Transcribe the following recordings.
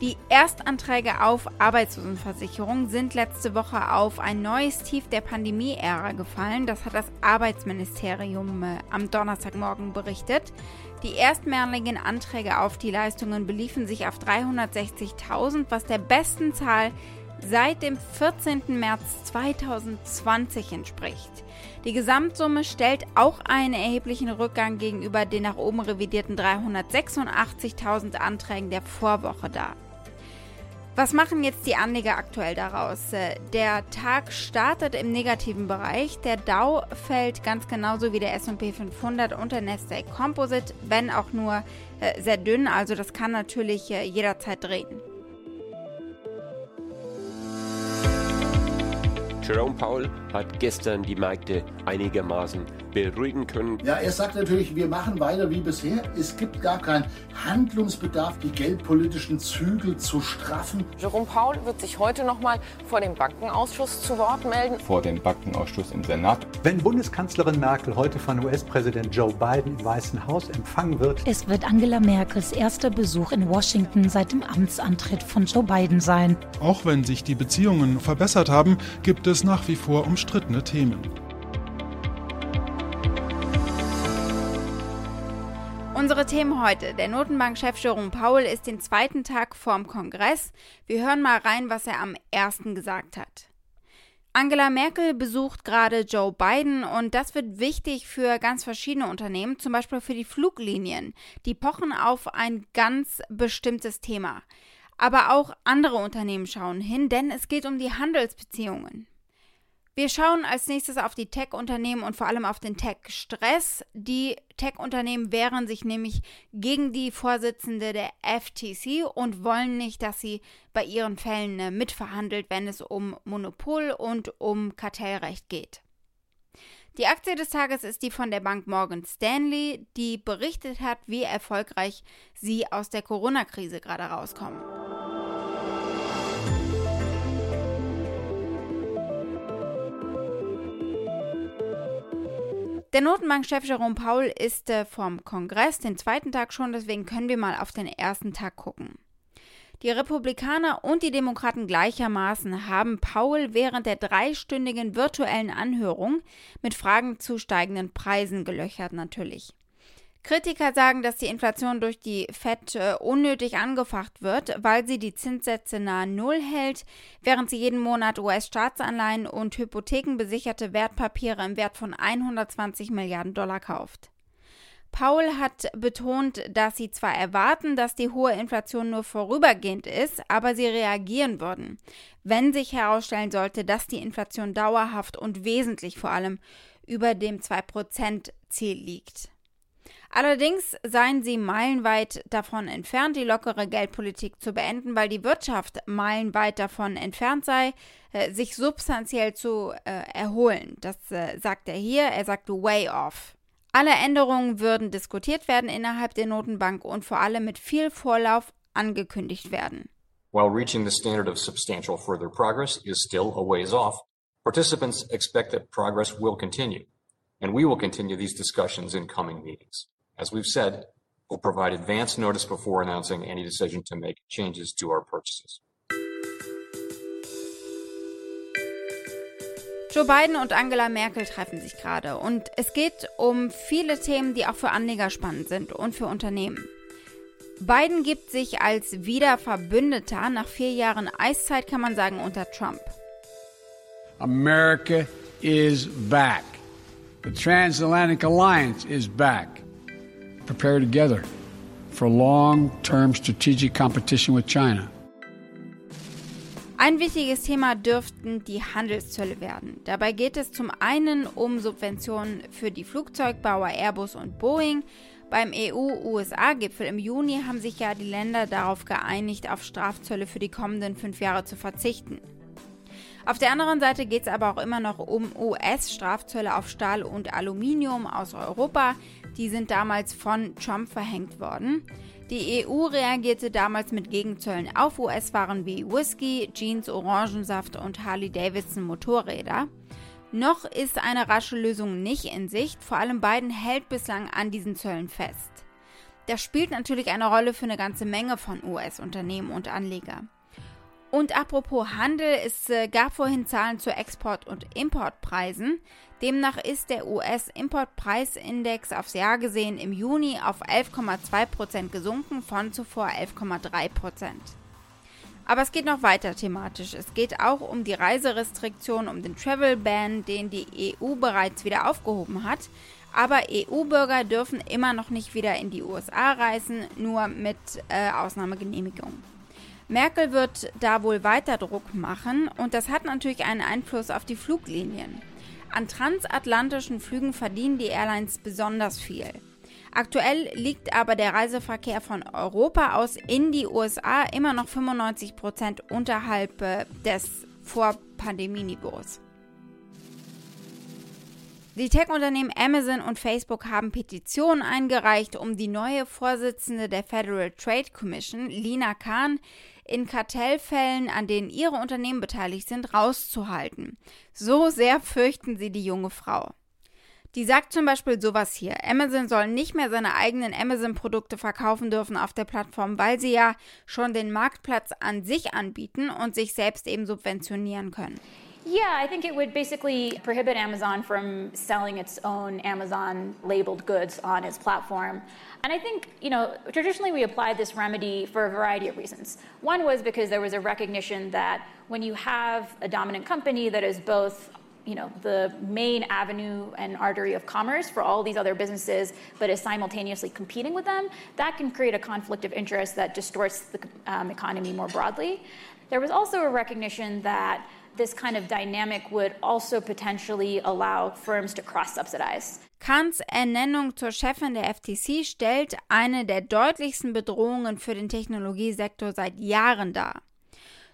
Die Erstanträge auf Arbeitslosenversicherung sind letzte Woche auf ein neues Tief der Pandemie-Ära gefallen. Das hat das Arbeitsministerium äh, am Donnerstagmorgen berichtet. Die erstmaligen Anträge auf die Leistungen beliefen sich auf 360.000, was der besten Zahl seit dem 14. März 2020 entspricht. Die Gesamtsumme stellt auch einen erheblichen Rückgang gegenüber den nach oben revidierten 386.000 Anträgen der Vorwoche dar. Was machen jetzt die Anleger aktuell daraus? Äh, der Tag startet im negativen Bereich. Der Dow fällt ganz genauso wie der S&P 500 und der Nasdaq Composite, wenn auch nur äh, sehr dünn. Also das kann natürlich äh, jederzeit drehen. Jerome Powell hat gestern die Märkte einigermaßen beruhigen können. Ja, er sagt natürlich, wir machen weiter wie bisher. Es gibt gar keinen Handlungsbedarf, die geldpolitischen Zügel zu straffen. Jerome Paul wird sich heute noch mal vor dem Bankenausschuss zu Wort melden. Vor dem Bankenausschuss im Senat. Wenn Bundeskanzlerin Merkel heute von US-Präsident Joe Biden im Weißen Haus empfangen wird. Es wird Angela Merkels erster Besuch in Washington seit dem Amtsantritt von Joe Biden sein. Auch wenn sich die Beziehungen verbessert haben, gibt es nach wie vor umstrittene Themen. Unsere Themen heute. Der Notenbankchef Jerome Powell ist den zweiten Tag vorm Kongress. Wir hören mal rein, was er am ersten gesagt hat. Angela Merkel besucht gerade Joe Biden und das wird wichtig für ganz verschiedene Unternehmen, zum Beispiel für die Fluglinien. Die pochen auf ein ganz bestimmtes Thema. Aber auch andere Unternehmen schauen hin, denn es geht um die Handelsbeziehungen. Wir schauen als nächstes auf die Tech-Unternehmen und vor allem auf den Tech-Stress. Die Tech-Unternehmen wehren sich nämlich gegen die Vorsitzende der FTC und wollen nicht, dass sie bei ihren Fällen äh, mitverhandelt, wenn es um Monopol und um Kartellrecht geht. Die Aktie des Tages ist die von der Bank Morgan Stanley, die berichtet hat, wie erfolgreich sie aus der Corona-Krise gerade rauskommen. Der Notenbankchef Jerome Paul ist äh, vom Kongress den zweiten Tag schon, deswegen können wir mal auf den ersten Tag gucken. Die Republikaner und die Demokraten gleichermaßen haben Paul während der dreistündigen virtuellen Anhörung mit Fragen zu steigenden Preisen gelöchert natürlich. Kritiker sagen, dass die Inflation durch die FED äh, unnötig angefacht wird, weil sie die Zinssätze nahe Null hält, während sie jeden Monat US-Staatsanleihen und hypothekenbesicherte Wertpapiere im Wert von 120 Milliarden Dollar kauft. Paul hat betont, dass sie zwar erwarten, dass die hohe Inflation nur vorübergehend ist, aber sie reagieren würden, wenn sich herausstellen sollte, dass die Inflation dauerhaft und wesentlich vor allem über dem 2%-Ziel liegt. Allerdings seien sie meilenweit davon entfernt, die lockere Geldpolitik zu beenden, weil die Wirtschaft meilenweit davon entfernt sei, äh, sich substanziell zu äh, erholen. Das äh, sagt er hier. Er sagt way off. Alle Änderungen würden diskutiert werden innerhalb der Notenbank und vor allem mit viel Vorlauf angekündigt werden. While reaching the standard of substantial further progress is still a ways off, participants expect that progress will continue, and we will continue these discussions in coming meetings. As we've said, we'll provide advance notice before announcing any decision to make changes to our purchases. Joe Biden und Angela Merkel treffen sich gerade und es geht um viele Themen, die auch für Anleger spannend sind und für Unternehmen. Biden gibt sich als Wiederverbündeter nach vier Jahren Eiszeit, kann man sagen, unter Trump. America is back. The transatlantic alliance is back. prepare together for long-term strategic competition with China. Ein wichtiges Thema dürften die Handelszölle werden. Dabei geht es zum einen um Subventionen für die Flugzeugbauer Airbus und Boeing. Beim EU-USA-Gipfel im Juni haben sich ja die Länder darauf geeinigt, auf Strafzölle für die kommenden fünf Jahre zu verzichten. Auf der anderen Seite geht es aber auch immer noch um US-Strafzölle auf Stahl und Aluminium aus Europa. Die sind damals von Trump verhängt worden. Die EU reagierte damals mit Gegenzöllen auf US-Waren wie Whisky, Jeans, Orangensaft und Harley-Davidson Motorräder. Noch ist eine rasche Lösung nicht in Sicht, vor allem Biden hält bislang an diesen Zöllen fest. Das spielt natürlich eine Rolle für eine ganze Menge von US-Unternehmen und Anleger. Und apropos Handel, es äh, gab vorhin Zahlen zu Export- und Importpreisen. Demnach ist der US-Importpreisindex aufs Jahr gesehen im Juni auf 11,2% gesunken von zuvor 11,3%. Aber es geht noch weiter thematisch. Es geht auch um die Reiserestriktion, um den Travel Ban, den die EU bereits wieder aufgehoben hat. Aber EU-Bürger dürfen immer noch nicht wieder in die USA reisen, nur mit äh, Ausnahmegenehmigung. Merkel wird da wohl weiter Druck machen und das hat natürlich einen Einfluss auf die Fluglinien. An transatlantischen Flügen verdienen die Airlines besonders viel. Aktuell liegt aber der Reiseverkehr von Europa aus in die USA immer noch 95 Prozent unterhalb äh, des Vor-Pandemie-Niveaus. Die Tech-Unternehmen Amazon und Facebook haben Petitionen eingereicht, um die neue Vorsitzende der Federal Trade Commission, Lina Khan, in Kartellfällen, an denen ihre Unternehmen beteiligt sind, rauszuhalten. So sehr fürchten sie die junge Frau. Die sagt zum Beispiel sowas hier. Amazon soll nicht mehr seine eigenen Amazon-Produkte verkaufen dürfen auf der Plattform, weil sie ja schon den Marktplatz an sich anbieten und sich selbst eben subventionieren können. Yeah, I think it would basically prohibit Amazon from selling its own Amazon labeled goods on its platform. And I think, you know, traditionally we applied this remedy for a variety of reasons. One was because there was a recognition that when you have a dominant company that is both you know the main avenue and artery of commerce for all these other businesses but is simultaneously competing with them that can create a conflict of interest that distorts the um, economy more broadly there was also a recognition that this kind of dynamic would also potentially allow firms to cross-subsidize. Kahns Ernennung zur Chefin der FTC stellt eine der deutlichsten Bedrohungen für den Technologiesektor seit Jahren dar.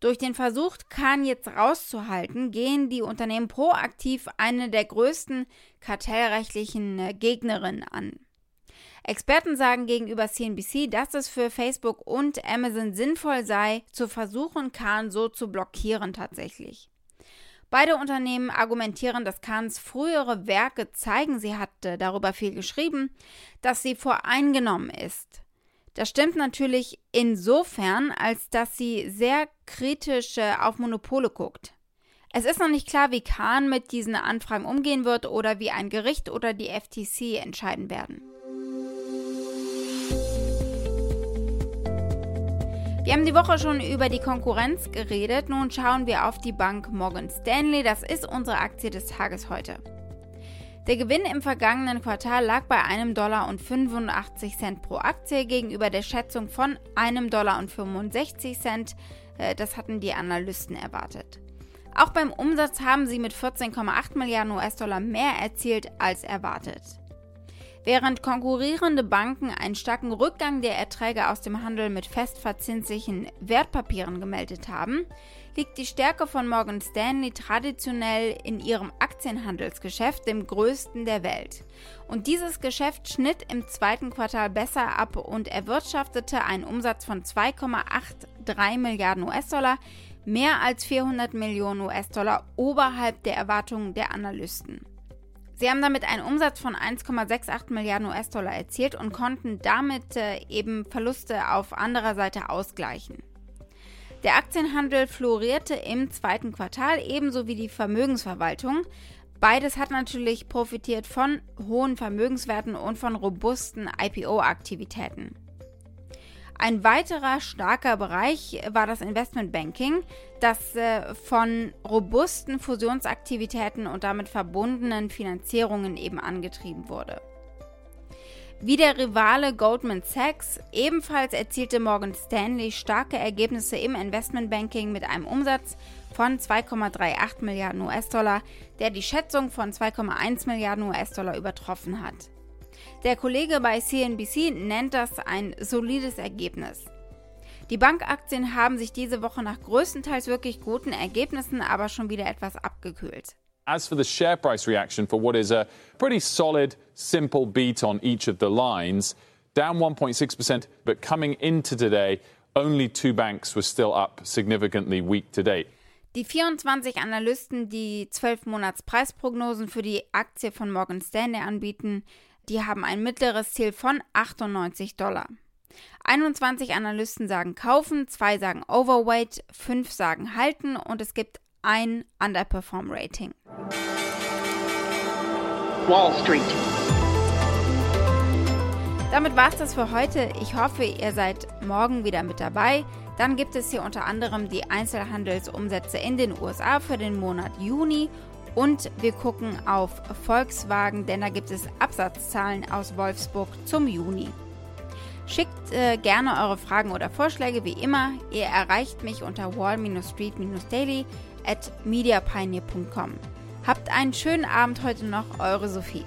Durch den Versuch, Kahn jetzt rauszuhalten, gehen die Unternehmen proaktiv eine der größten kartellrechtlichen Gegnerinnen an. Experten sagen gegenüber CNBC, dass es für Facebook und Amazon sinnvoll sei, zu versuchen, Kahn so zu blockieren tatsächlich. Beide Unternehmen argumentieren, dass Kahns frühere Werke zeigen, sie hatte darüber viel geschrieben, dass sie voreingenommen ist. Das stimmt natürlich insofern, als dass sie sehr kritisch auf Monopole guckt. Es ist noch nicht klar, wie Kahn mit diesen Anfragen umgehen wird oder wie ein Gericht oder die FTC entscheiden werden. Wir haben die Woche schon über die Konkurrenz geredet. Nun schauen wir auf die Bank Morgan Stanley. Das ist unsere Aktie des Tages heute. Der Gewinn im vergangenen Quartal lag bei einem Dollar und 85 Cent pro Aktie gegenüber der Schätzung von einem Dollar und 65 Cent. Äh, das hatten die Analysten erwartet. Auch beim Umsatz haben sie mit 14,8 Milliarden US-Dollar mehr erzielt als erwartet. Während konkurrierende Banken einen starken Rückgang der Erträge aus dem Handel mit festverzinslichen Wertpapieren gemeldet haben, liegt die Stärke von Morgan Stanley traditionell in ihrem Aktienhandelsgeschäft, dem größten der Welt. Und dieses Geschäft schnitt im zweiten Quartal besser ab und erwirtschaftete einen Umsatz von 2,83 Milliarden US-Dollar, mehr als 400 Millionen US-Dollar oberhalb der Erwartungen der Analysten. Sie haben damit einen Umsatz von 1,68 Milliarden US-Dollar erzielt und konnten damit äh, eben Verluste auf anderer Seite ausgleichen. Der Aktienhandel florierte im zweiten Quartal, ebenso wie die Vermögensverwaltung. Beides hat natürlich profitiert von hohen Vermögenswerten und von robusten IPO-Aktivitäten. Ein weiterer starker Bereich war das Investmentbanking, das äh, von robusten Fusionsaktivitäten und damit verbundenen Finanzierungen eben angetrieben wurde. Wie der Rivale Goldman Sachs ebenfalls erzielte Morgan Stanley starke Ergebnisse im Investmentbanking mit einem Umsatz von 2,38 Milliarden US-Dollar, der die Schätzung von 2,1 Milliarden US-Dollar übertroffen hat. Der Kollege bei CNBC nennt das ein solides Ergebnis. Die Bankaktien haben sich diese Woche nach größtenteils wirklich guten Ergebnissen aber schon wieder etwas abgekühlt. As for the share price reaction for what is a pretty solid, simple beat on each of the lines, down 1.6%, but coming into today, only two banks were still up significantly week to date. Die 24 Analysten, die 12 Monats Preisprognosen für die Aktie von Morgan Stanley anbieten, die haben ein mittleres Ziel von 98 Dollar. 21 Analysten sagen kaufen, zwei sagen overweight, fünf sagen halten und es gibt ein Underperform Rating. Wall Street. Damit war es das für heute. Ich hoffe, ihr seid morgen wieder mit dabei. Dann gibt es hier unter anderem die Einzelhandelsumsätze in den USA für den Monat Juni und wir gucken auf Volkswagen, denn da gibt es Absatzzahlen aus Wolfsburg zum Juni. Schickt äh, gerne eure Fragen oder Vorschläge wie immer. Ihr erreicht mich unter wall-street-daily at mediapioneer.com. Habt einen schönen Abend heute noch, eure Sophie.